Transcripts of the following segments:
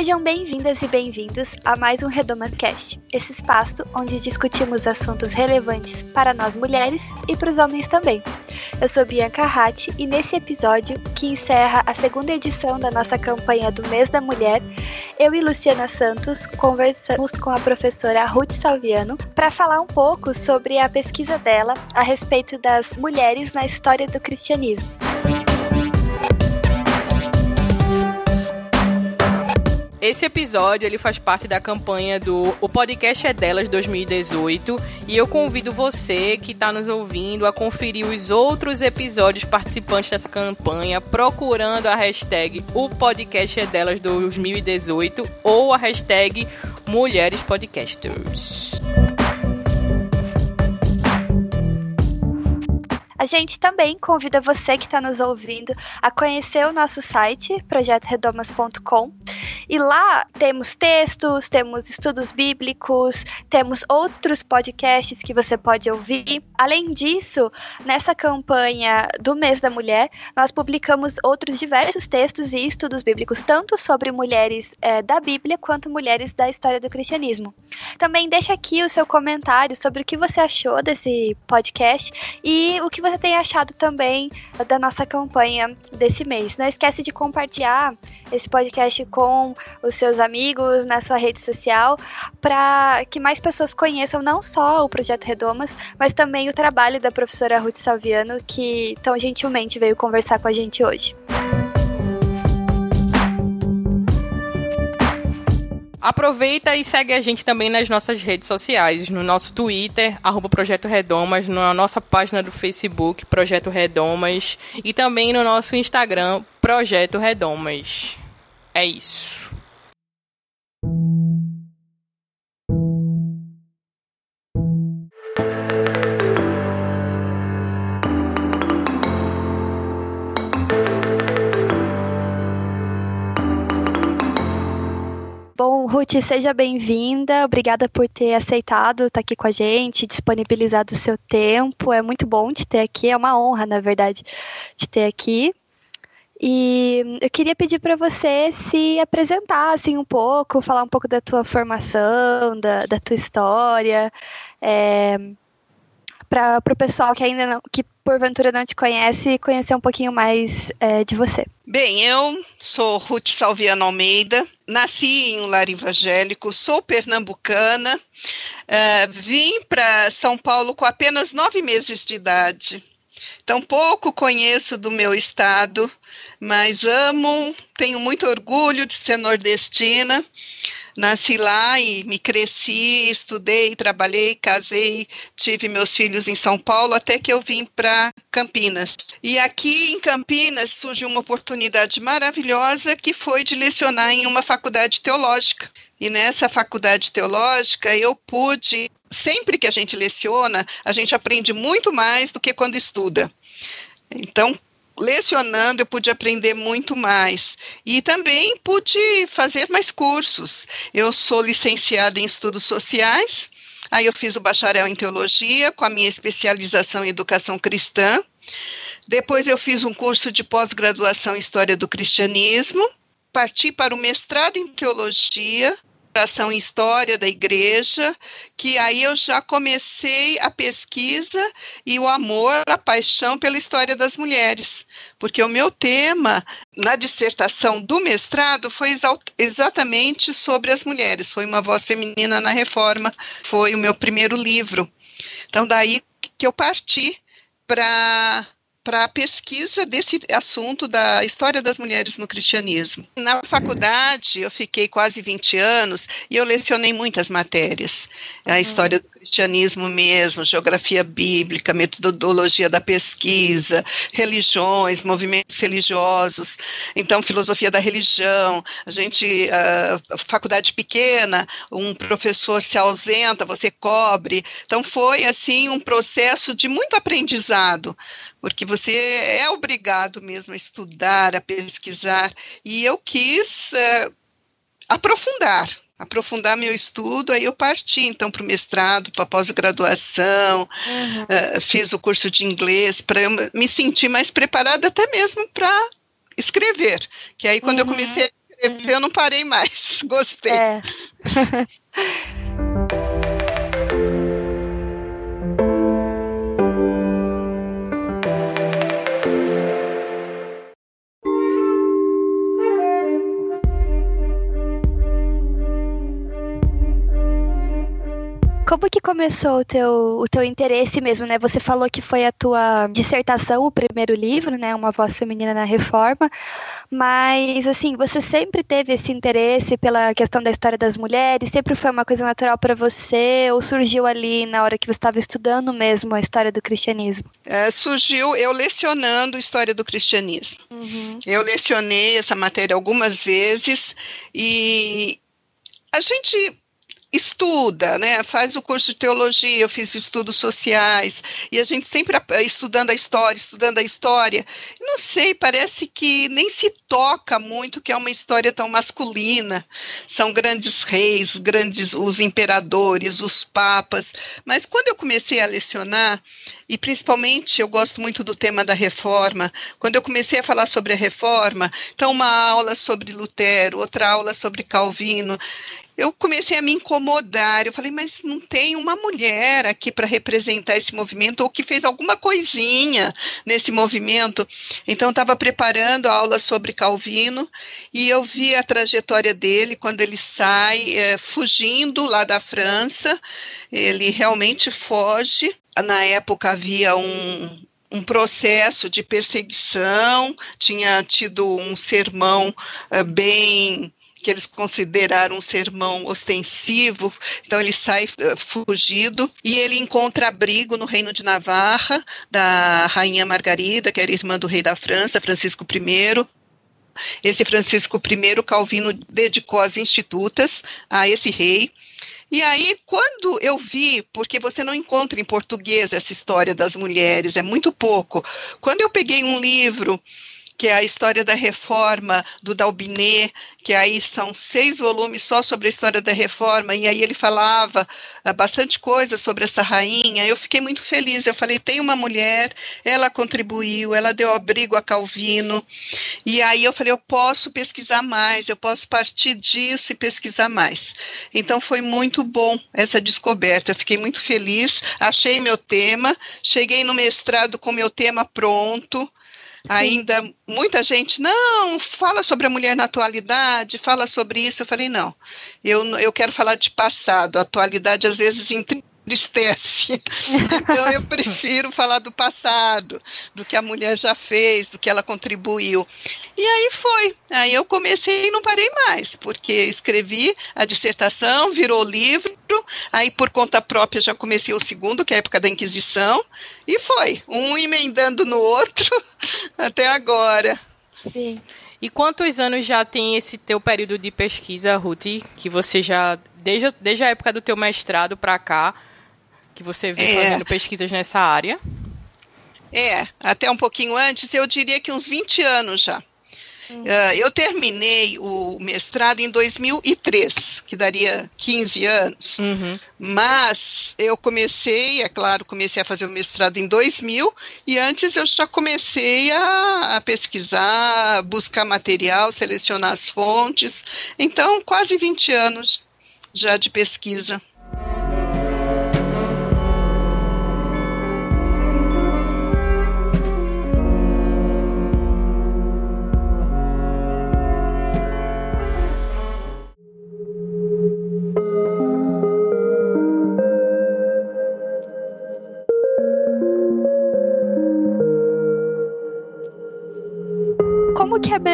Sejam bem-vindas e bem-vindos a mais um Redomas Cast, esse espaço onde discutimos assuntos relevantes para nós mulheres e para os homens também. Eu sou Bianca Ratti e nesse episódio, que encerra a segunda edição da nossa campanha do Mês da Mulher, eu e Luciana Santos conversamos com a professora Ruth Salviano para falar um pouco sobre a pesquisa dela a respeito das mulheres na história do cristianismo. Esse episódio ele faz parte da campanha do O Podcast é Delas 2018 e eu convido você que está nos ouvindo a conferir os outros episódios participantes dessa campanha procurando a hashtag O Podcast é Delas 2018 ou a hashtag Mulheres Podcasters. A gente também convida você que está nos ouvindo a conhecer o nosso site, projetoredomas.com. E lá temos textos, temos estudos bíblicos, temos outros podcasts que você pode ouvir. Além disso, nessa campanha do Mês da Mulher, nós publicamos outros diversos textos e estudos bíblicos, tanto sobre mulheres é, da Bíblia quanto mulheres da história do cristianismo. Também deixa aqui o seu comentário sobre o que você achou desse podcast e o que você tem achado também da nossa campanha desse mês. Não esquece de compartilhar esse podcast com os seus amigos na sua rede social para que mais pessoas conheçam não só o projeto Redomas, mas também o trabalho da professora Ruth Salviano, que tão gentilmente veio conversar com a gente hoje. Aproveita e segue a gente também nas nossas redes sociais, no nosso Twitter, arroba Projeto Redomas, na nossa página do Facebook, Projeto Redomas, e também no nosso Instagram, Projeto Redomas. É isso. Bom, Ruth, seja bem-vinda. Obrigada por ter aceitado estar aqui com a gente, disponibilizado o seu tempo. É muito bom te ter aqui, é uma honra, na verdade, te ter aqui. E eu queria pedir para você se apresentar assim um pouco, falar um pouco da tua formação, da, da tua história, é, para o pessoal que ainda não, que porventura não te conhece, conhecer um pouquinho mais é, de você. Bem, eu sou Ruth Salviano Almeida, nasci em um lar evangélico, sou pernambucana, uh, vim para São Paulo com apenas nove meses de idade. Então, pouco conheço do meu estado, mas amo, tenho muito orgulho de ser nordestina. Nasci lá e me cresci, estudei, trabalhei, casei, tive meus filhos em São Paulo até que eu vim para Campinas. E aqui em Campinas surgiu uma oportunidade maravilhosa que foi de lecionar em uma faculdade teológica. E nessa faculdade teológica eu pude, sempre que a gente leciona, a gente aprende muito mais do que quando estuda. Então, lecionando eu pude aprender muito mais e também pude fazer mais cursos. Eu sou licenciada em estudos sociais, aí eu fiz o bacharel em teologia com a minha especialização em educação cristã. Depois eu fiz um curso de pós-graduação em história do cristianismo, parti para o mestrado em teologia em história da igreja, que aí eu já comecei a pesquisa e o amor, a paixão pela história das mulheres, porque o meu tema na dissertação do mestrado foi exatamente sobre as mulheres, foi uma voz feminina na reforma, foi o meu primeiro livro. Então daí que eu parti para para a pesquisa desse assunto da história das mulheres no cristianismo. Na faculdade, eu fiquei quase 20 anos e eu lecionei muitas matérias. A uhum. história do cristianismo mesmo, geografia bíblica, metodologia da pesquisa, religiões, movimentos religiosos, então filosofia da religião. A gente, a faculdade pequena, um professor se ausenta, você cobre. Então foi assim um processo de muito aprendizado porque você é obrigado mesmo a estudar, a pesquisar, e eu quis uh, aprofundar, aprofundar meu estudo, aí eu parti então para o mestrado, para pós-graduação, uhum. uh, fiz o curso de inglês para me sentir mais preparada até mesmo para escrever, que aí quando uhum. eu comecei a escrever eu não parei mais, gostei. É. começou o teu, o teu interesse mesmo, né? Você falou que foi a tua dissertação, o primeiro livro, né? Uma voz feminina na reforma. Mas, assim, você sempre teve esse interesse pela questão da história das mulheres? Sempre foi uma coisa natural para você? Ou surgiu ali na hora que você estava estudando mesmo a história do cristianismo? É, surgiu eu lecionando história do cristianismo. Uhum. Eu lecionei essa matéria algumas vezes e a gente estuda, né? Faz o curso de teologia, eu fiz estudos sociais, e a gente sempre estudando a história, estudando a história. Não sei, parece que nem se toca muito que é uma história tão masculina. São grandes reis, grandes os imperadores, os papas. Mas quando eu comecei a lecionar, e principalmente eu gosto muito do tema da reforma. Quando eu comecei a falar sobre a reforma, então uma aula sobre Lutero, outra aula sobre Calvino, eu comecei a me incomodar. Eu falei, mas não tem uma mulher aqui para representar esse movimento ou que fez alguma coisinha nesse movimento. Então, estava preparando a aula sobre Calvino e eu vi a trajetória dele quando ele sai é, fugindo lá da França. Ele realmente foge. Na época havia um, um processo de perseguição, tinha tido um sermão uh, bem que eles consideraram um sermão ostensivo, então ele sai uh, fugido e ele encontra abrigo no reino de Navarra, da rainha Margarida, que era irmã do rei da França, Francisco I. Esse Francisco I, Calvino dedicou as institutas a esse rei. E aí, quando eu vi, porque você não encontra em português essa história das mulheres, é muito pouco. Quando eu peguei um livro que é a história da reforma do Dalbinet, que aí são seis volumes só sobre a história da reforma, e aí ele falava uh, bastante coisa sobre essa rainha. Eu fiquei muito feliz. Eu falei: tem uma mulher, ela contribuiu, ela deu abrigo a Calvino. E aí eu falei: eu posso pesquisar mais, eu posso partir disso e pesquisar mais. Então foi muito bom essa descoberta. Eu fiquei muito feliz, achei meu tema, cheguei no mestrado com meu tema pronto. Ainda muita gente, não, fala sobre a mulher na atualidade, fala sobre isso. Eu falei, não, eu, eu quero falar de passado. A atualidade às vezes entristece. então eu prefiro falar do passado, do que a mulher já fez, do que ela contribuiu. E aí foi. Aí eu comecei e não parei mais, porque escrevi a dissertação, virou livro, aí por conta própria já comecei o segundo, que é a época da Inquisição, e foi, um emendando no outro até agora. Sim. E quantos anos já tem esse teu período de pesquisa, Ruth, que você já desde, desde a época do teu mestrado para cá, que você vem é. fazendo pesquisas nessa área? É, até um pouquinho antes, eu diria que uns 20 anos já. Uh, eu terminei o mestrado em 2003, que daria 15 anos, uhum. mas eu comecei, é claro, comecei a fazer o mestrado em 2000, e antes eu já comecei a, a pesquisar, buscar material, selecionar as fontes, então quase 20 anos já de pesquisa.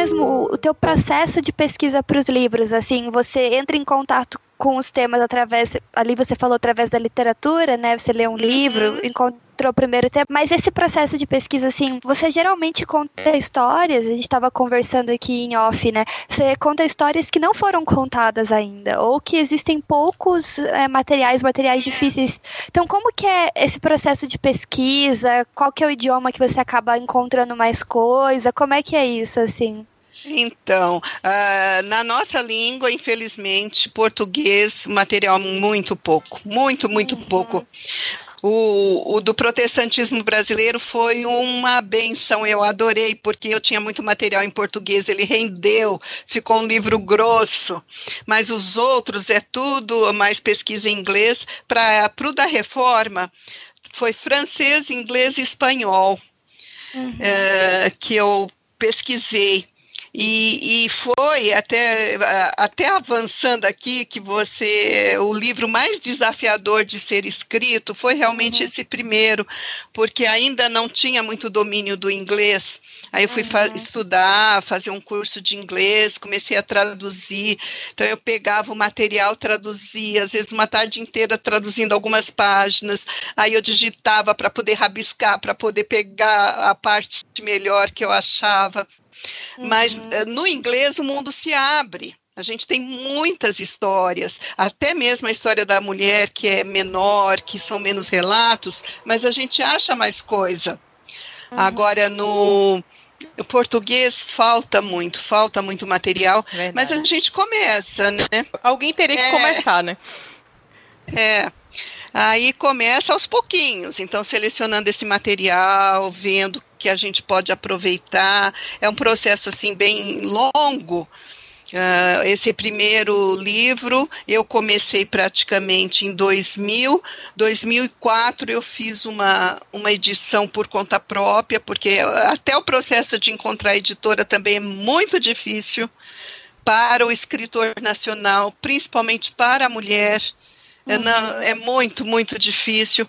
Mesmo o teu processo de pesquisa para os livros? Assim, você entra em contato com os temas através, ali você falou através da literatura, né? Você lê um livro, uhum. encontra entrou primeiro tempo, mas esse processo de pesquisa, assim, você geralmente conta histórias, a gente estava conversando aqui em off, né? Você conta histórias que não foram contadas ainda, ou que existem poucos é, materiais, materiais difíceis. Então, como que é esse processo de pesquisa? Qual que é o idioma que você acaba encontrando mais coisa? Como é que é isso, assim? Então, uh, na nossa língua, infelizmente, português, material muito pouco, muito, muito uhum. pouco. O, o, do protestantismo brasileiro foi uma benção, eu adorei, porque eu tinha muito material em português, ele rendeu, ficou um livro grosso, mas os outros é tudo mais pesquisa em inglês. Para o da reforma, foi francês, inglês e espanhol, uhum. é, que eu pesquisei. E, e, foi até, até avançando aqui que você o livro mais desafiador de ser escrito foi realmente uhum. esse primeiro, porque ainda não tinha muito domínio do inglês. Aí eu fui uhum. fa estudar, fazer um curso de inglês, comecei a traduzir. Então eu pegava o material, traduzia, às vezes uma tarde inteira traduzindo algumas páginas. Aí eu digitava para poder rabiscar, para poder pegar a parte melhor que eu achava. Mas uhum. Eh, no inglês o mundo se abre. A gente tem muitas histórias, até mesmo a história da mulher que é menor, que são menos relatos, mas a gente acha mais coisa. Uhum. Agora, no português falta muito, falta muito material, Verdade. mas a gente começa, né? Alguém teria que é, começar, né? É. Aí começa aos pouquinhos, então selecionando esse material, vendo que a gente pode aproveitar. É um processo assim bem longo. Uh, esse primeiro livro eu comecei praticamente em 2000, 2004 eu fiz uma, uma edição por conta própria, porque até o processo de encontrar editora também é muito difícil para o escritor nacional, principalmente para a mulher. É, uhum. Não, é muito, muito difícil.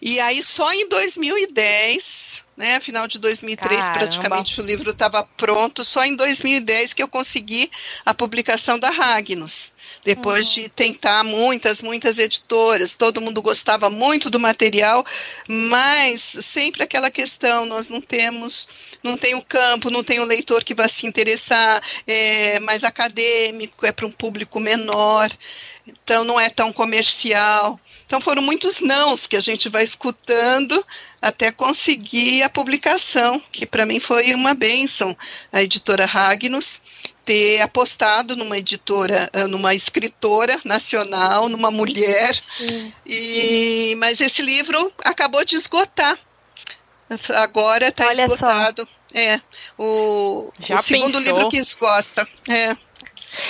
E aí, só em 2010, né, final de 2003, Caramba. praticamente o livro estava pronto. Só em 2010 que eu consegui a publicação da Ragnos. Depois uhum. de tentar muitas, muitas editoras, todo mundo gostava muito do material, mas sempre aquela questão, nós não temos, não tem o campo, não tem o leitor que vai se interessar, é mais acadêmico, é para um público menor, então não é tão comercial. Então foram muitos nãos que a gente vai escutando até conseguir a publicação, que para mim foi uma bênção. A editora Ragnos ter apostado numa editora, eh, numa escritora nacional, numa mulher. Sim. E mas esse livro acabou de esgotar. Agora está esgotado. Só. É o, o segundo livro que gosta. É.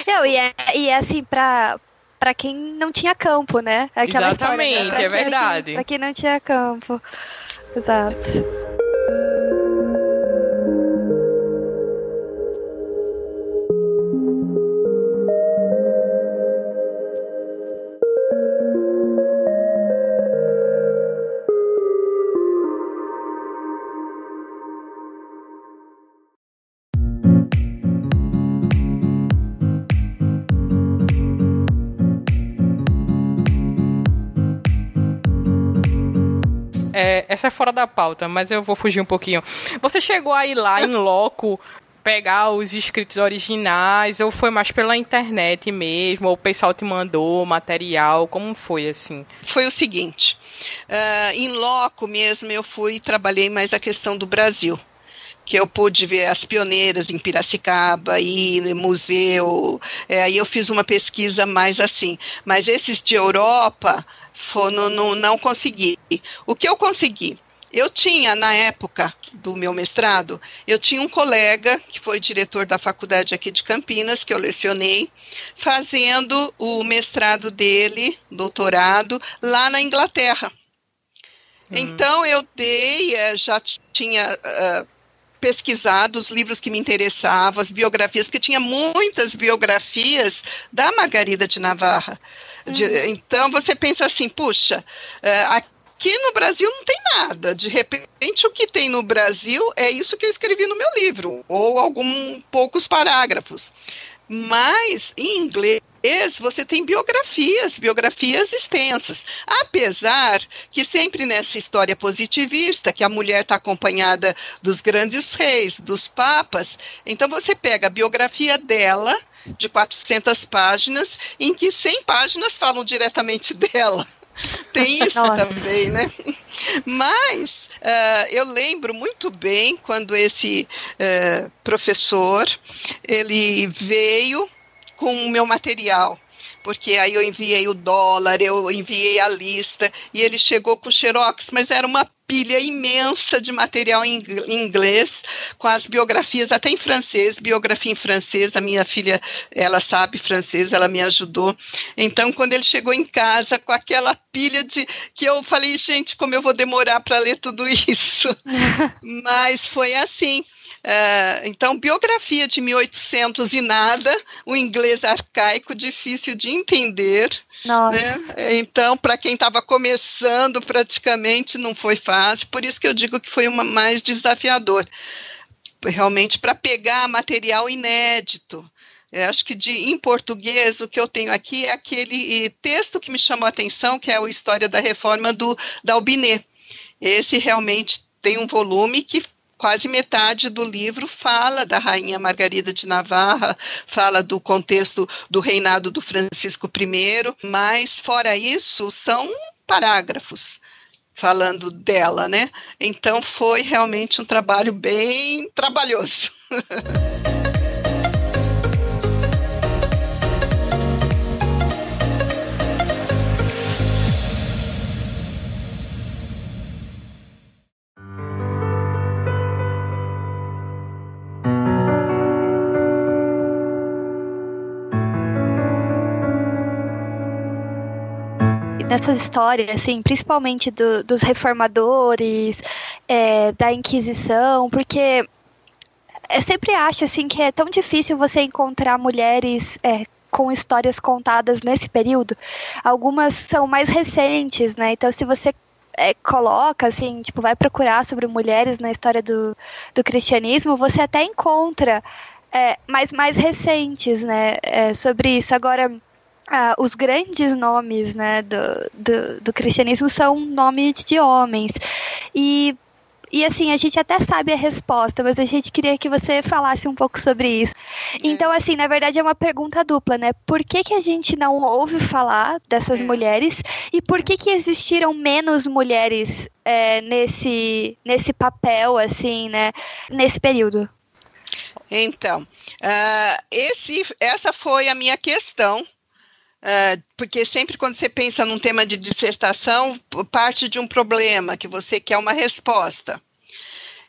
Não, e é, e é assim, para para quem não tinha campo, né? Aquela Exatamente, história, né? é verdade. Para quem não tinha campo. Exato. Essa é fora da pauta, mas eu vou fugir um pouquinho. Você chegou a ir lá em loco pegar os escritos originais ou foi mais pela internet mesmo? Ou o pessoal te mandou material? Como foi assim? Foi o seguinte uh, em loco mesmo eu fui e trabalhei mais a questão do Brasil que eu pude ver as pioneiras em Piracicaba e no museu é, aí eu fiz uma pesquisa mais assim. Mas esses de Europa foi, não, não, não consegui. O que eu consegui? Eu tinha, na época do meu mestrado, eu tinha um colega que foi diretor da faculdade aqui de Campinas, que eu lecionei, fazendo o mestrado dele, doutorado, lá na Inglaterra. Hum. Então eu dei, eh, já tinha uh, pesquisado os livros que me interessavam, as biografias, porque tinha muitas biografias da Margarida de Navarra. De, uhum. Então você pensa assim, puxa, uh, aqui no Brasil não tem nada. De repente, o que tem no Brasil é isso que eu escrevi no meu livro, ou alguns poucos parágrafos. Mas, em inglês, você tem biografias, biografias extensas. Apesar que sempre nessa história positivista, que a mulher está acompanhada dos grandes reis, dos papas, então você pega a biografia dela, de 400 páginas, em que 100 páginas falam diretamente dela. Tem isso também, né? Mas uh, eu lembro muito bem quando esse uh, professor ele veio com o meu material porque aí eu enviei o dólar, eu enviei a lista, e ele chegou com o Xerox, mas era uma pilha imensa de material em inglês, com as biografias, até em francês, biografia em francês, a minha filha, ela sabe francês, ela me ajudou. Então, quando ele chegou em casa com aquela pilha de que eu falei, gente, como eu vou demorar para ler tudo isso. Mas foi assim. Uh, então, biografia de 1800 e nada, o inglês arcaico, difícil de entender. Né? Então, para quem estava começando, praticamente não foi fácil, por isso que eu digo que foi uma mais desafiador. Realmente, para pegar material inédito. Eu acho que de, em português, o que eu tenho aqui é aquele texto que me chamou a atenção, que é a História da Reforma do, da Albinet. Esse realmente tem um volume que quase metade do livro fala da rainha Margarida de Navarra, fala do contexto do reinado do Francisco I, mas fora isso são parágrafos falando dela, né? Então foi realmente um trabalho bem trabalhoso. nessas histórias, assim, principalmente do, dos reformadores, é, da Inquisição, porque eu sempre acho assim que é tão difícil você encontrar mulheres é, com histórias contadas nesse período. Algumas são mais recentes, né? Então, se você é, coloca, assim, tipo, vai procurar sobre mulheres na história do, do cristianismo, você até encontra é, mais, mais recentes, né, é, sobre isso. Agora, ah, os grandes nomes né, do, do, do, cristianismo são nomes de homens. E, e assim, a gente até sabe a resposta, mas a gente queria que você falasse um pouco sobre isso. É. Então, assim, na verdade é uma pergunta dupla, né? Por que, que a gente não ouve falar dessas é. mulheres e por que, que existiram menos mulheres é, nesse, nesse papel, assim, né? Nesse período? Então, uh, esse, essa foi a minha questão porque sempre quando você pensa num tema de dissertação, parte de um problema, que você quer uma resposta.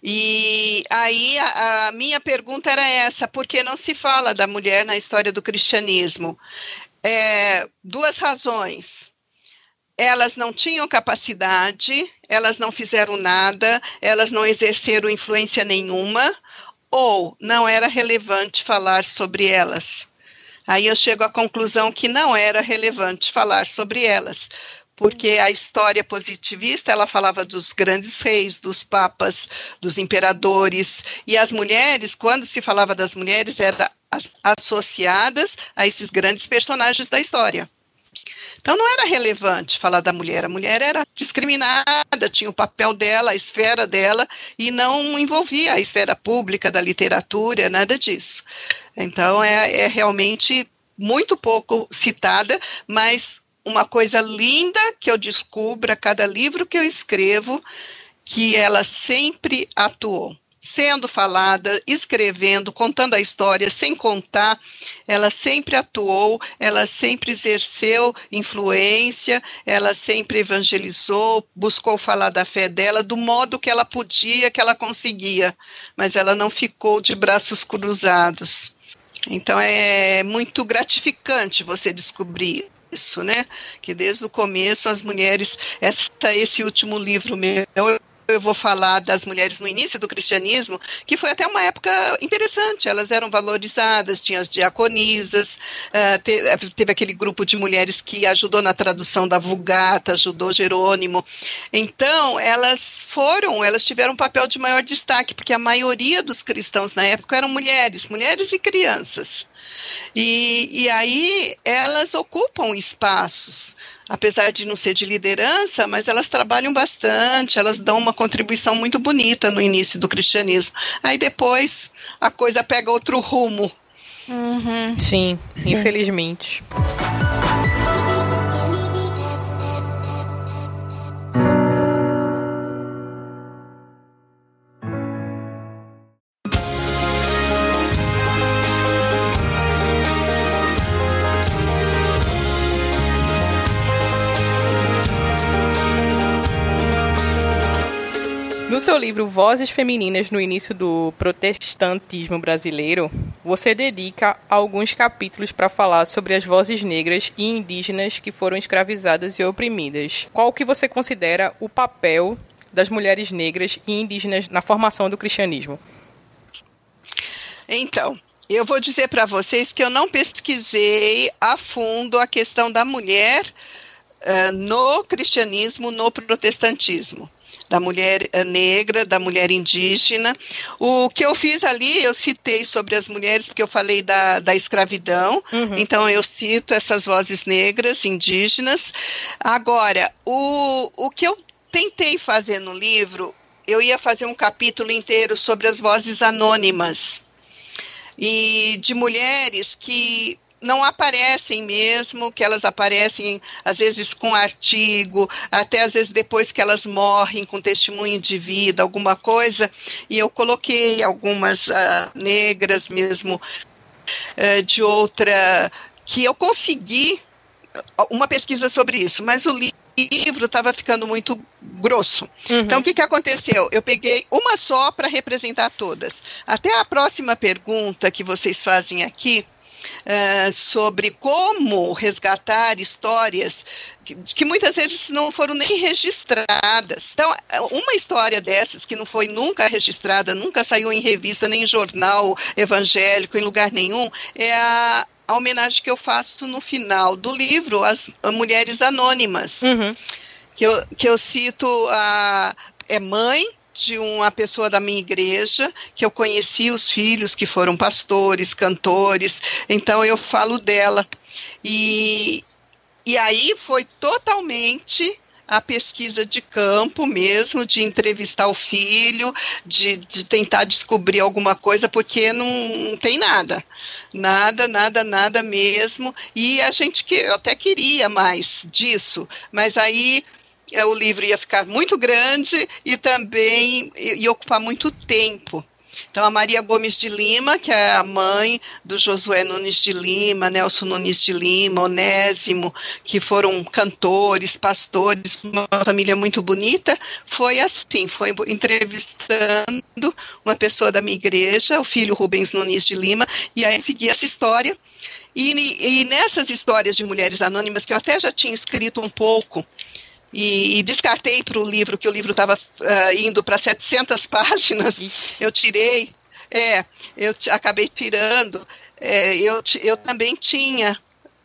E aí a, a, minha pergunta era essa: por que não se fala da mulher na história do cristianismo? É, duas razões. Elas não tinham capacidade, elas não fizeram nada, elas não exerceram influência nenhuma, ou não era relevante falar sobre elas. Aí eu chego à conclusão que não era relevante falar sobre elas, porque a história positivista ela falava dos grandes reis, dos papas, dos imperadores, e as mulheres, quando se falava das mulheres, eram associadas a esses grandes personagens da história. Então não era relevante falar da mulher, a mulher era discriminada, tinha o papel dela, a esfera dela, e não envolvia a esfera pública da literatura, nada disso. Então é, é realmente muito pouco citada, mas uma coisa linda que eu descubro a cada livro que eu escrevo, que ela sempre atuou sendo falada, escrevendo, contando a história, sem contar, ela sempre atuou, ela sempre exerceu influência, ela sempre evangelizou, buscou falar da fé dela do modo que ela podia, que ela conseguia, mas ela não ficou de braços cruzados. Então é muito gratificante você descobrir isso, né? Que desde o começo as mulheres, essa, esse último livro meu, eu vou falar das mulheres no início do cristianismo, que foi até uma época interessante. Elas eram valorizadas, tinha as diaconisas, uh, te, teve aquele grupo de mulheres que ajudou na tradução da Vulgata, ajudou Jerônimo. Então, elas foram, elas tiveram um papel de maior destaque, porque a maioria dos cristãos na época eram mulheres, mulheres e crianças. E, e aí elas ocupam espaços apesar de não ser de liderança, mas elas trabalham bastante, elas dão uma contribuição muito bonita no início do cristianismo. Aí depois a coisa pega outro rumo. Uhum. Sim, infelizmente. Livro Vozes Femininas no Início do Protestantismo Brasileiro, você dedica alguns capítulos para falar sobre as vozes negras e indígenas que foram escravizadas e oprimidas. Qual que você considera o papel das mulheres negras e indígenas na formação do cristianismo? Então, eu vou dizer para vocês que eu não pesquisei a fundo a questão da mulher uh, no cristianismo, no protestantismo da mulher eh, negra, da mulher indígena. O que eu fiz ali, eu citei sobre as mulheres, porque eu falei da, da escravidão, uhum. então eu cito essas vozes negras, indígenas. Agora, o, o que eu tentei fazer no livro, eu ia fazer um capítulo inteiro sobre as vozes anônimas e de mulheres que não aparecem mesmo, que elas aparecem às vezes com artigo, até às vezes depois que elas morrem com testemunho de vida, alguma coisa, e eu coloquei algumas uh, negras mesmo uh, de outra que eu consegui uma pesquisa sobre isso, mas o livro estava ficando muito grosso. Uhum. Então, o que, que aconteceu? Eu peguei uma só para representar todas. Até a próxima pergunta que vocês fazem aqui, uh, sobre como resgatar histórias que, que, muitas vezes não foram nem registradas. Então, uma história dessas que não foi nunca registrada, nunca saiu em revista, nem em jornal evangélico, em lugar nenhum, é a, a homenagem que eu faço no final do livro, As Mulheres Anônimas. Uhum. Que eu, que eu cito a é mãe, de uma pessoa da minha igreja, que eu conheci os filhos que foram pastores, cantores, então eu falo dela. E, e aí foi totalmente a pesquisa de campo mesmo, de entrevistar o filho, de, de tentar descobrir alguma coisa, porque não, tem nada. Nada, nada, nada mesmo. E a gente que eu até queria mais disso, mas aí o livro ia ficar muito grande e também ia ocupar muito tempo. Então, a Maria Gomes de Lima, que é a mãe do Josué Nunes de Lima, Nelson Nunes de Lima, Onésimo, que foram cantores, pastores, uma família muito bonita, foi assim, foi entrevistando uma pessoa da minha igreja, o filho Rubens Nunes de Lima, e aí segui essa história. E, e nessas histórias de mulheres anônimas, que eu até já tinha escrito um pouco, e, e descartei para o livro, que o livro estava uh, indo para 700 páginas, Ixi. eu tirei, é, eu acabei tirando, é, eu, eu também tinha,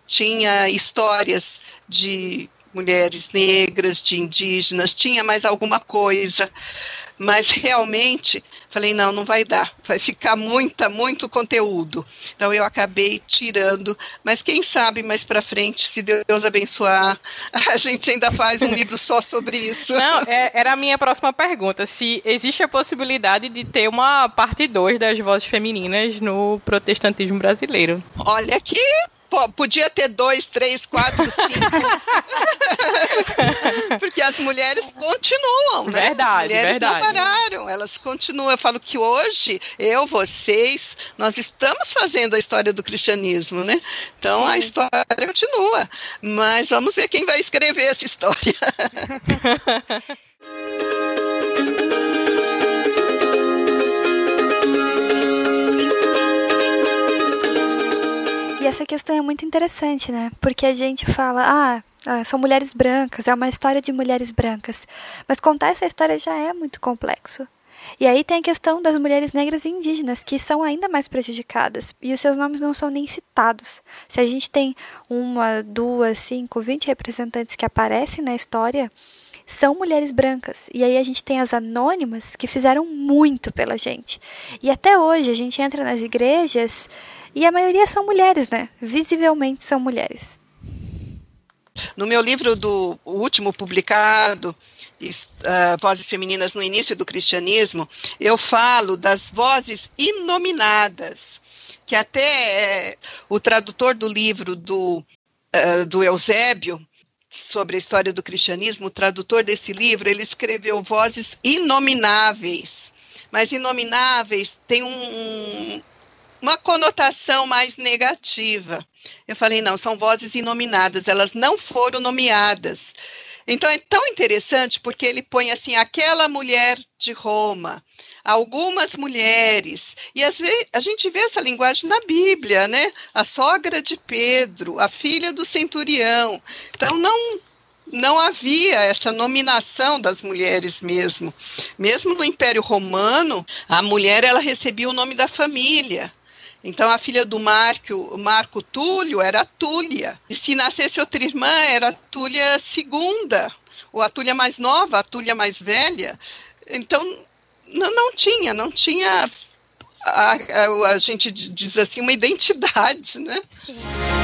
tinha histórias de mulheres negras, de indígenas, tinha mais alguma coisa, mas realmente falei não, não vai dar, vai ficar muita, muito conteúdo. Então eu acabei tirando, mas quem sabe mais para frente, se Deus abençoar, a gente ainda faz um livro só sobre isso. Não, é, era a minha próxima pergunta, se existe a possibilidade de ter uma parte 2 das vozes femininas no protestantismo brasileiro. Olha que podia ter dois, três, quatro, cinco. Porque as mulheres continuam, né? Verdade, as mulheres verdade. não pararam, elas continuam. Eu falo que hoje, eu, vocês, nós estamos fazendo a história do cristianismo, né? Então a história continua. Mas vamos ver quem vai escrever essa história. essa questão é muito interessante, né? Porque a gente fala, ah, Ah, são mulheres brancas, é uma história de mulheres brancas. Mas contar essa história já é muito complexo. E aí tem a questão das mulheres negras e indígenas, que são ainda mais prejudicadas, e os seus nomes não são nem citados. Se a gente tem uma, duas, cinco, vinte representantes que aparecem na história, são mulheres brancas. E aí a gente tem as anônimas que fizeram muito pela gente. E até hoje a gente entra nas igrejas e a maioria são mulheres, né? Visivelmente são mulheres. No meu livro do último publicado, uh, Vozes Femininas no Início do Cristianismo, eu falo das vozes inominadas, que até uh, o tradutor do livro do, uh, do Eusébio, sobre a história do cristianismo, o tradutor desse livro, ele escreveu vozes inomináveis. Mas inomináveis tem um, uma conotação mais negativa. Eu falei, não, são vozes inominadas, elas não foram nomeadas. Então é tão interessante porque ele põe assim aquela mulher de Roma, algumas mulheres, e às vezes a gente vê essa linguagem na Bíblia, né? A sogra de Pedro, a filha do centurião. Então não não havia essa nominação das mulheres mesmo. Mesmo no Império Romano, a mulher ela recebia o nome da família. Então, a filha do Marco, Marco Túlio era Túlia. E se nascesse outra irmã, era Túlia segunda. Ou a Túlia mais nova, a Túlia mais velha. Então, não, não tinha, não tinha, a, a, a gente diz assim, uma identidade, né? Sim.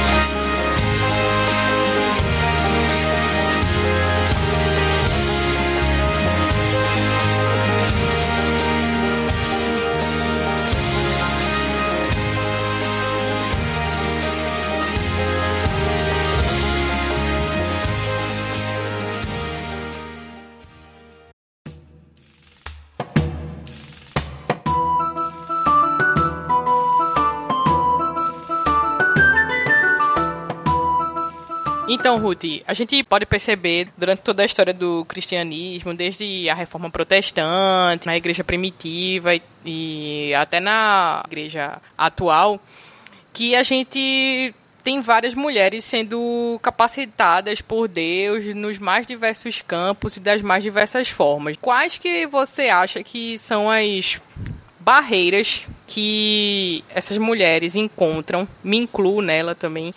Então, Ruth, a gente pode perceber durante toda a história do cristianismo, desde a reforma protestante, na igreja primitiva e, e até na igreja atual, que a gente tem várias mulheres sendo capacitadas por Deus nos mais diversos campos e das mais diversas formas. Quais que você acha que são as barreiras que essas mulheres encontram, me incluo nela também,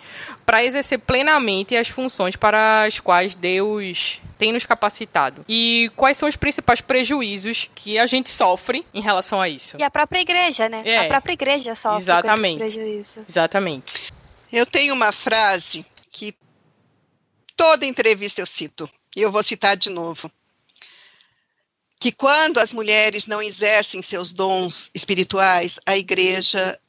para exercer plenamente as funções para as quais Deus tem nos capacitado. E quais são os principais prejuízos que a gente sofre em relação a isso? E a própria igreja, né? É, a própria igreja sofre exatamente, com esses prejuízos. Exatamente. Eu tenho uma frase que toda entrevista eu cito, e eu vou citar de novo que quando as mulheres não exercem seus dons espirituais, a igreja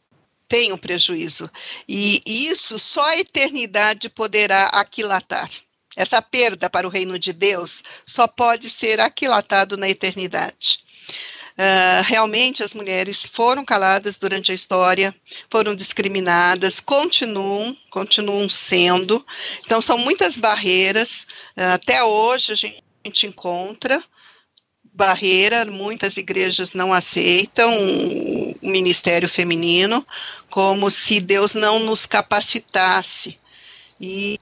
tem um prejuízo. E isso só a eternidade poderá aquilatar. Essa perda para o reino de Deus só pode ser aquilatado na eternidade. Uh, realmente as mulheres foram caladas durante a história, foram discriminadas, continuam, continuam sendo. Então são muitas barreiras. Uh, até hoje a gente encontra barreira, muitas igrejas não aceitam o ministério feminino, como se Deus não nos capacitasse. E,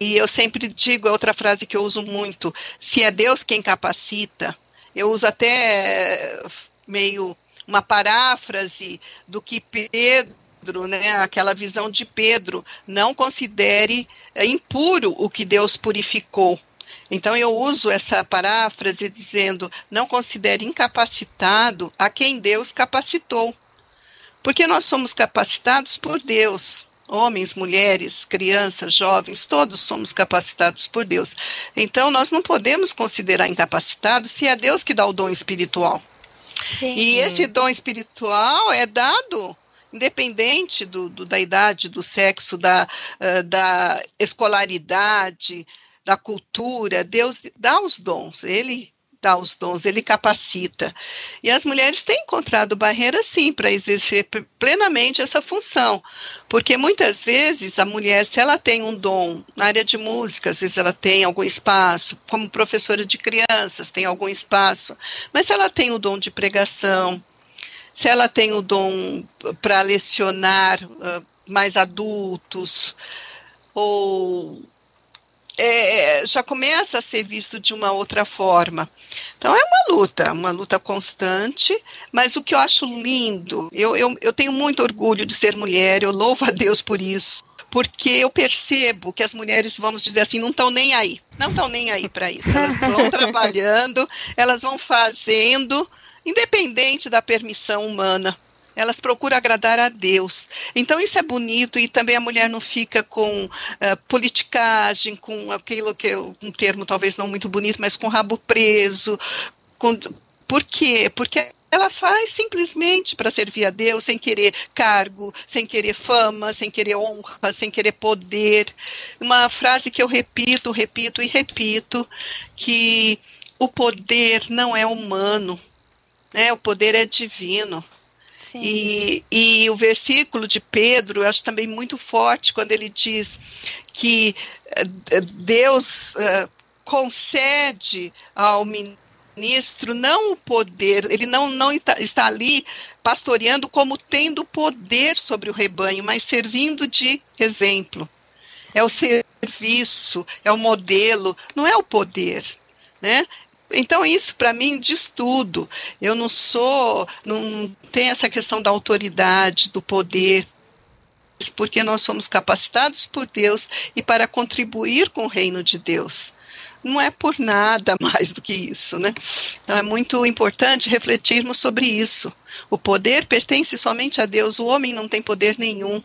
e eu sempre digo, é outra frase que eu uso muito, se é Deus quem capacita, eu uso até meio uma paráfrase do que Pedro, né, aquela visão de Pedro, não considere é, impuro o que Deus purificou. Então, eu uso essa paráfrase dizendo: não considere incapacitado a quem Deus capacitou. Porque nós somos capacitados por Deus. Homens, mulheres, crianças, jovens, todos somos capacitados por Deus. Então, nós não podemos considerar incapacitados se é Deus que dá o dom espiritual. Sim. E esse dom espiritual é dado independente do, do, da idade, do sexo, da, uh, da escolaridade, da cultura, Deus dá os dons, ele dá os dons, ele capacita. E as mulheres têm encontrado barreiras, sim, para exercer plenamente essa função. Porque muitas vezes a mulher, se ela tem um dom na área de música, às vezes ela tem algum espaço, como professora de crianças, tem algum espaço, mas se ela tem o dom de pregação, se ela tem o dom para lecionar uh, mais adultos, ou é, já começa a ser visto de uma outra forma. Então é uma luta, uma luta constante, mas o que eu acho lindo, eu, eu, eu tenho muito orgulho de ser mulher, eu louvo a Deus por isso porque eu percebo que as mulheres, vamos dizer assim, não estão nem aí. Não estão nem aí para isso. Elas vão trabalhando, elas vão fazendo, independente da permissão humana. Elas procuram agradar a Deus. Então, isso é bonito e também a mulher não fica com uh, politicagem, com aquilo que é um termo talvez não muito bonito, mas com rabo preso. Com, por quê? Porque ela faz simplesmente para servir a Deus, sem querer cargo, sem querer fama, sem querer honra, sem querer poder. Uma frase que eu repito, repito e repito, que o poder não é humano, né? o poder é divino. E, e, o versículo de Pedro, eu acho também muito forte, quando ele diz que uh, Deus uh, concede ao ministro não o poder, ele não, não está ali pastoreando como tendo poder sobre o rebanho, mas servindo de exemplo. É o serviço, é o modelo, não é o poder, né? Então isso para mim diz tudo. Eu não sou, não tem essa questão da autoridade, do poder, porque nós somos capacitados por Deus e para contribuir com o reino de Deus não é por nada mais do que isso, né? Então é muito importante refletirmos sobre isso. O poder pertence somente a Deus, o homem não tem poder nenhum.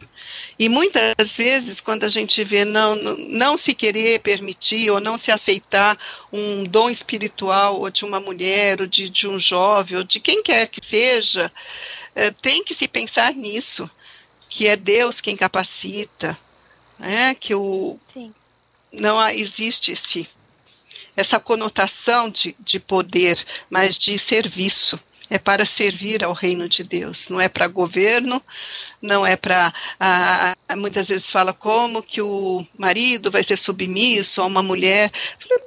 E muitas vezes, quando a gente vê não, não se querer permitir ou não se aceitar um dom espiritual ou de uma mulher, ou de, de um jovem, ou de quem quer que seja, é, tem que se pensar nisso, que é Deus quem capacita, né? que o, Sim. não existe esse essa conotação de, de poder, mas de serviço. É para servir ao reino de Deus, não é para governo, não é para. Muitas vezes fala como que o marido vai ser submisso a uma mulher.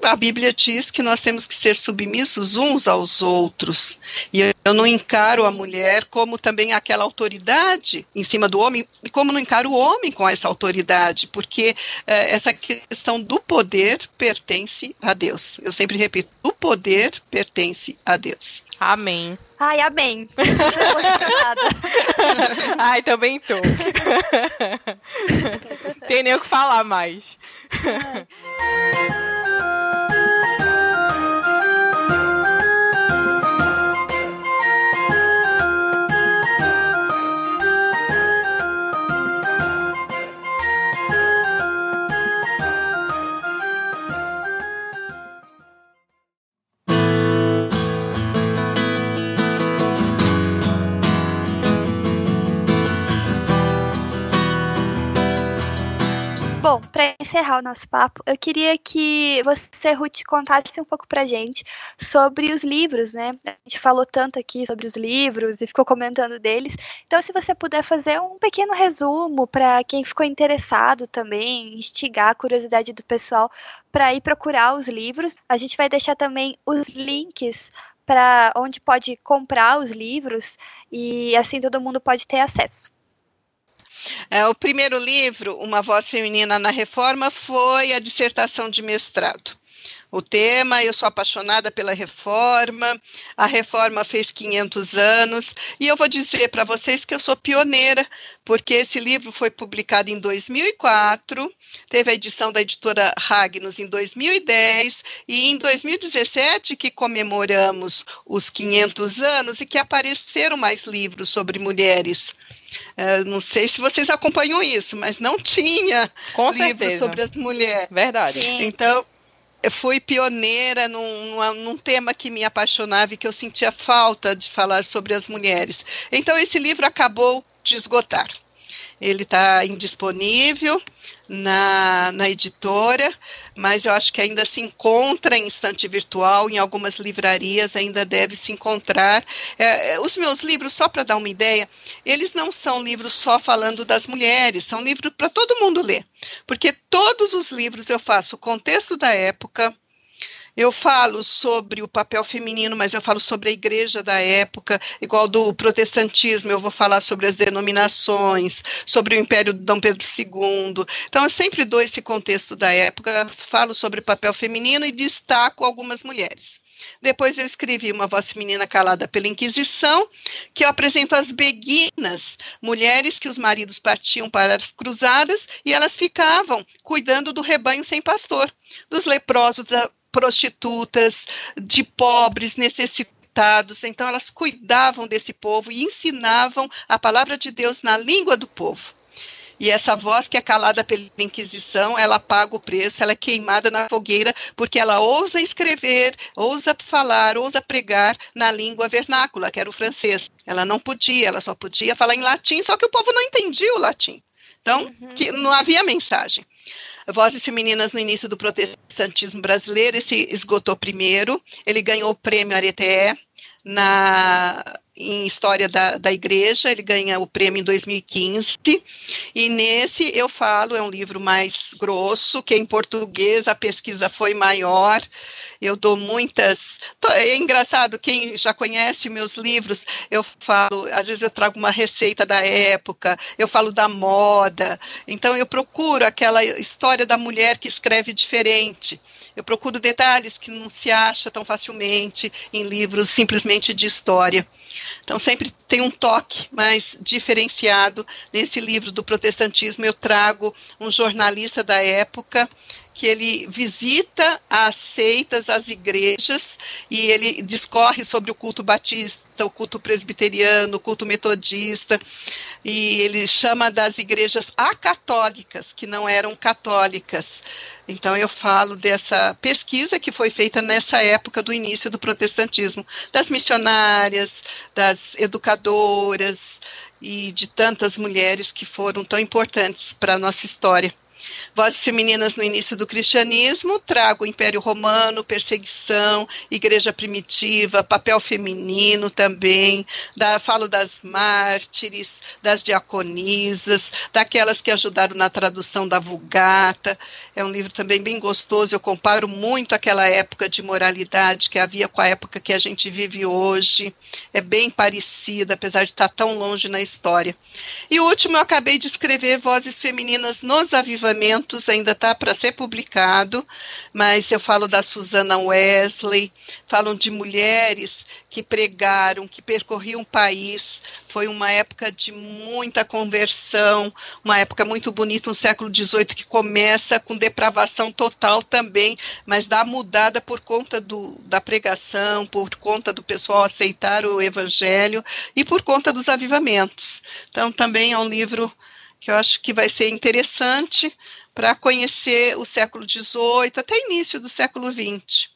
A Bíblia diz que nós temos que ser submissos uns aos outros. E eu não encaro a mulher como também aquela autoridade em cima do homem, e como não encaro o homem com essa autoridade, porque eh, essa questão do poder pertence a Deus. Eu sempre repito: o poder pertence a Deus. Amém. Ai, amém. Ai, também tô. Tem nem o que falar mais. Bom, para encerrar o nosso papo, eu queria que você, Ruth, contasse um pouco pra gente sobre os livros, né? A gente falou tanto aqui sobre os livros e ficou comentando deles. Então, se você puder fazer um pequeno resumo para quem ficou interessado também, instigar a curiosidade do pessoal para ir procurar os livros. A gente vai deixar também os links para onde pode comprar os livros e assim todo mundo pode ter acesso. É, o primeiro livro, Uma Voz Feminina na Reforma, foi a dissertação de mestrado. O tema, eu sou apaixonada pela reforma, a reforma fez 500 anos, e eu vou dizer para vocês que eu sou pioneira, porque esse livro foi publicado em 2004, teve a edição da editora Ragnos em 2010, e em 2017 que comemoramos os 500 anos e que apareceram mais livros sobre mulheres. Uh, não sei se vocês acompanham isso, mas não tinha Com livro sobre as mulheres. Verdade. Sim. Então, fui pioneira num, num, tema que me apaixonava e que eu sentia falta de falar sobre as mulheres. Então, esse livro acabou de esgotar. Ele está indisponível na, na editora, mas eu acho que ainda se encontra em estante virtual, em algumas livrarias ainda deve se encontrar. É, é os meus livros, só para dar uma ideia, eles não são livros só falando das mulheres, são livros para todo mundo ler, porque todos os livros eu faço o contexto da época, Eu falo sobre o papel feminino, mas eu falo sobre a igreja da época, igual do protestantismo, eu vou falar sobre as denominações, sobre o Império de Dom Pedro II. Então, eu sempre dou esse contexto da época, falo sobre o papel feminino e destaco algumas mulheres. Depois eu escrevi Uma Voz Feminina Calada pela Inquisição, que eu apresento as beguinas, mulheres que os maridos partiam para as cruzadas e elas ficavam cuidando do rebanho sem pastor, dos leprosos, da prostitutas, de pobres, necessitados. Então, elas cuidavam desse povo e ensinavam a palavra de Deus na língua do povo. E essa voz que é calada pela Inquisição, ela paga o preço, ela é queimada na fogueira, porque ela ousa escrever, ousa falar, ousa pregar na língua vernácula, que era o francês. Ela não podia, ela só podia falar em latim, só que o povo não entendia o latim. Então, uhum. que não havia mensagem. Vozes Femininas no início do protestantismo brasileiro, esse esgotou primeiro, ele ganhou o prêmio Areté na em História da, da Igreja, ele ganha o prêmio em 2015, e nesse eu falo, é um livro mais grosso, que em português a pesquisa foi maior, eu dou muitas. É engraçado, quem já conhece meus livros, eu falo, às vezes eu trago uma receita da época, eu falo da moda. Então eu procuro aquela história da mulher que escreve diferente. Eu procuro detalhes que não se acha tão facilmente em livros simplesmente de história. Então sempre tem um toque mais diferenciado nesse livro do protestantismo. Eu trago um jornalista da época que ele visita as seitas, as igrejas, e ele discorre sobre o culto batista, o culto presbiteriano, o culto metodista, e ele chama das igrejas acatólicas, que não eram católicas. Então eu falo dessa pesquisa que foi feita nessa época do início do protestantismo, das missionárias, das educadoras e de tantas mulheres que foram tão importantes para a nossa história. Vozes femininas no início do cristianismo, trago o Império Romano, perseguição, igreja primitiva, papel feminino também, da, falo das mártires, das diaconisas, daquelas que ajudaram na tradução da Vulgata. É um livro também bem gostoso, eu comparo muito aquela época de moralidade que havia com a época que a gente vive hoje. É bem parecida, apesar de estar tão longe na história. E o último, eu acabei de escrever Vozes Femininas nos Avivamentos ainda está para ser publicado, mas eu falo da Susana Wesley, falam de mulheres que pregaram, que percorriam o país. Foi uma época de muita conversão, uma época muito bonita, um século XVIII que começa com depravação total também, mas dá mudada por conta do, da pregação, por conta do pessoal aceitar o evangelho e por conta dos avivamentos. Então, também é um livro que eu acho que vai ser interessante para conhecer o século XVIII até início do século XX.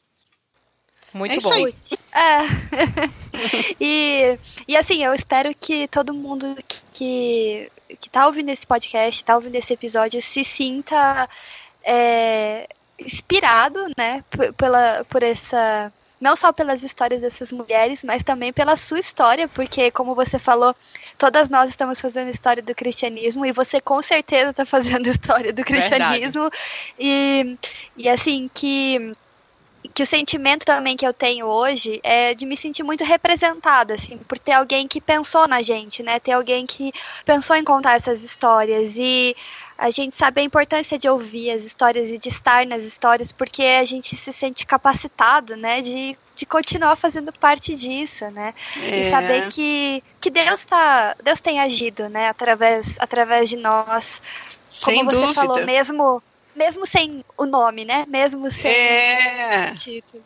Muito é bom. É. e, e assim, eu espero que todo mundo que, que tá ouvindo esse podcast, tá ouvindo esse episódio, se sinta é, inspirado, né, pela, por essa não só pelas histórias dessas mulheres, mas também pela sua história, porque, como você falou, todas nós estamos fazendo história do cristianismo e você com certeza está fazendo história do cristianismo. E, e assim, que que o sentimento também que eu tenho hoje é de me sentir muito representada, assim, por ter alguém que pensou na gente, né? Ter alguém que pensou em contar essas histórias e a gente sabe a importância de ouvir as histórias e de estar nas histórias, porque a gente se sente capacitado, né, de, de continuar fazendo parte disso, né? É. E saber que, que Deus tá, Deus tem agido, né, através, através de nós. Sem Como você dúvida. falou, mesmo mesmo sem o nome, né? Mesmo sem é. o título.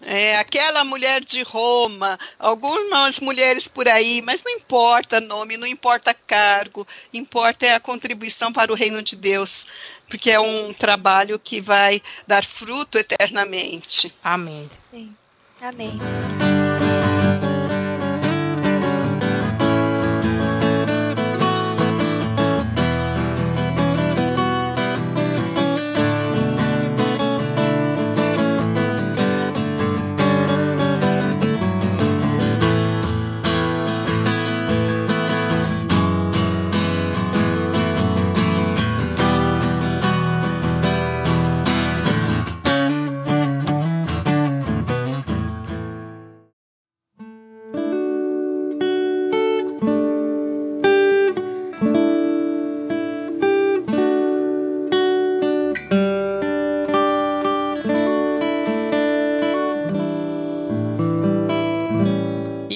É, aquela mulher de Roma, algumas mulheres por aí, mas não importa nome, não importa cargo, importa é a contribuição para o reino de Deus, porque é um trabalho que vai dar fruto eternamente. Amém. Sim. Amém.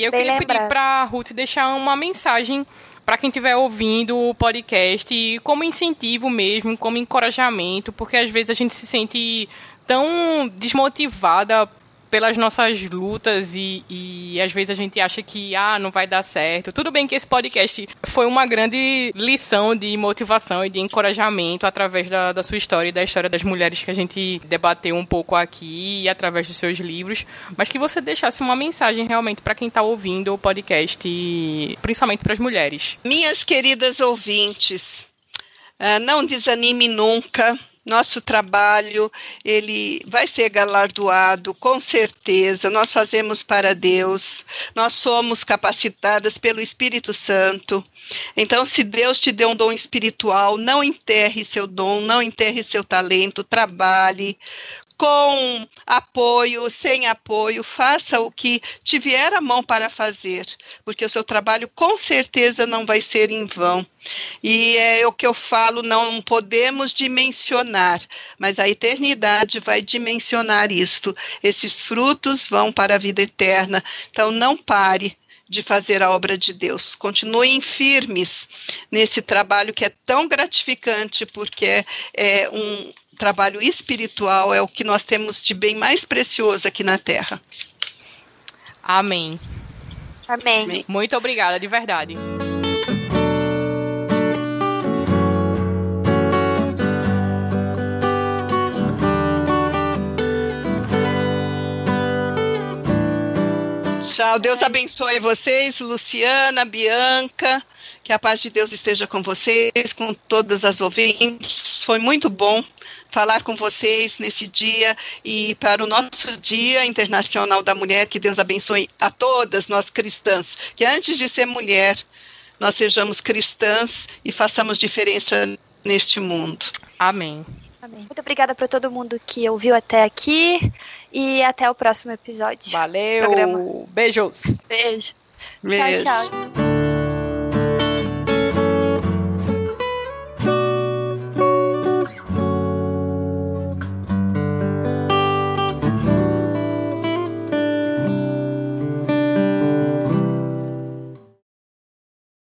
E eu Bem queria lembrado. pedir pra Ruth deixar uma mensagem para quem estiver ouvindo o podcast, como incentivo mesmo, como encorajamento, porque às vezes a gente se sente tão desmotivada pelas nossas lutas e, e às vezes a gente acha que ah, não vai dar certo. Tudo bem que esse podcast foi uma grande lição de motivação e de encorajamento através da, da sua história e da história das mulheres que a gente debateu um pouco aqui e através dos seus livros, mas que você deixasse uma mensagem realmente para quem está ouvindo o podcast, principalmente para as mulheres. Minhas queridas ouvintes, ah, não desanime nunca. Nosso trabalho, ele vai ser galardoado, com certeza. Nós fazemos para Deus. Nós somos capacitadas pelo Espírito Santo. Então, se Deus te deu um dom espiritual, não enterre seu dom, não enterre seu talento, trabalhe com apoio, sem apoio, faça o que te vier à mão para fazer, porque o seu trabalho com certeza não vai ser em vão. E é o que eu falo, não podemos dimensionar, mas a eternidade vai dimensionar isto. Esses frutos vão para a vida eterna. Então não pare de fazer a obra de Deus. Continuem firmes nesse trabalho que é tão gratificante, porque é, é um trabalho espiritual, é o que nós temos de bem mais precioso aqui na Terra. Amém. Amém. Amém. Muito obrigada, de verdade. Tchau, Deus abençoe vocês, Luciana, Bianca, que a paz de Deus esteja com vocês, com todas as ouvintes. Foi muito bom falar com vocês nesse dia e para o nosso Dia Internacional da Mulher, que Deus abençoe a todas nós cristãs, que antes de ser mulher, nós sejamos cristãs e façamos diferença neste mundo. Amém. Amém. Muito obrigada para todo mundo que ouviu até aqui e até o próximo episódio. Valeu. Programa. Beijos. Beijo. Beijo. Tchau, tchau.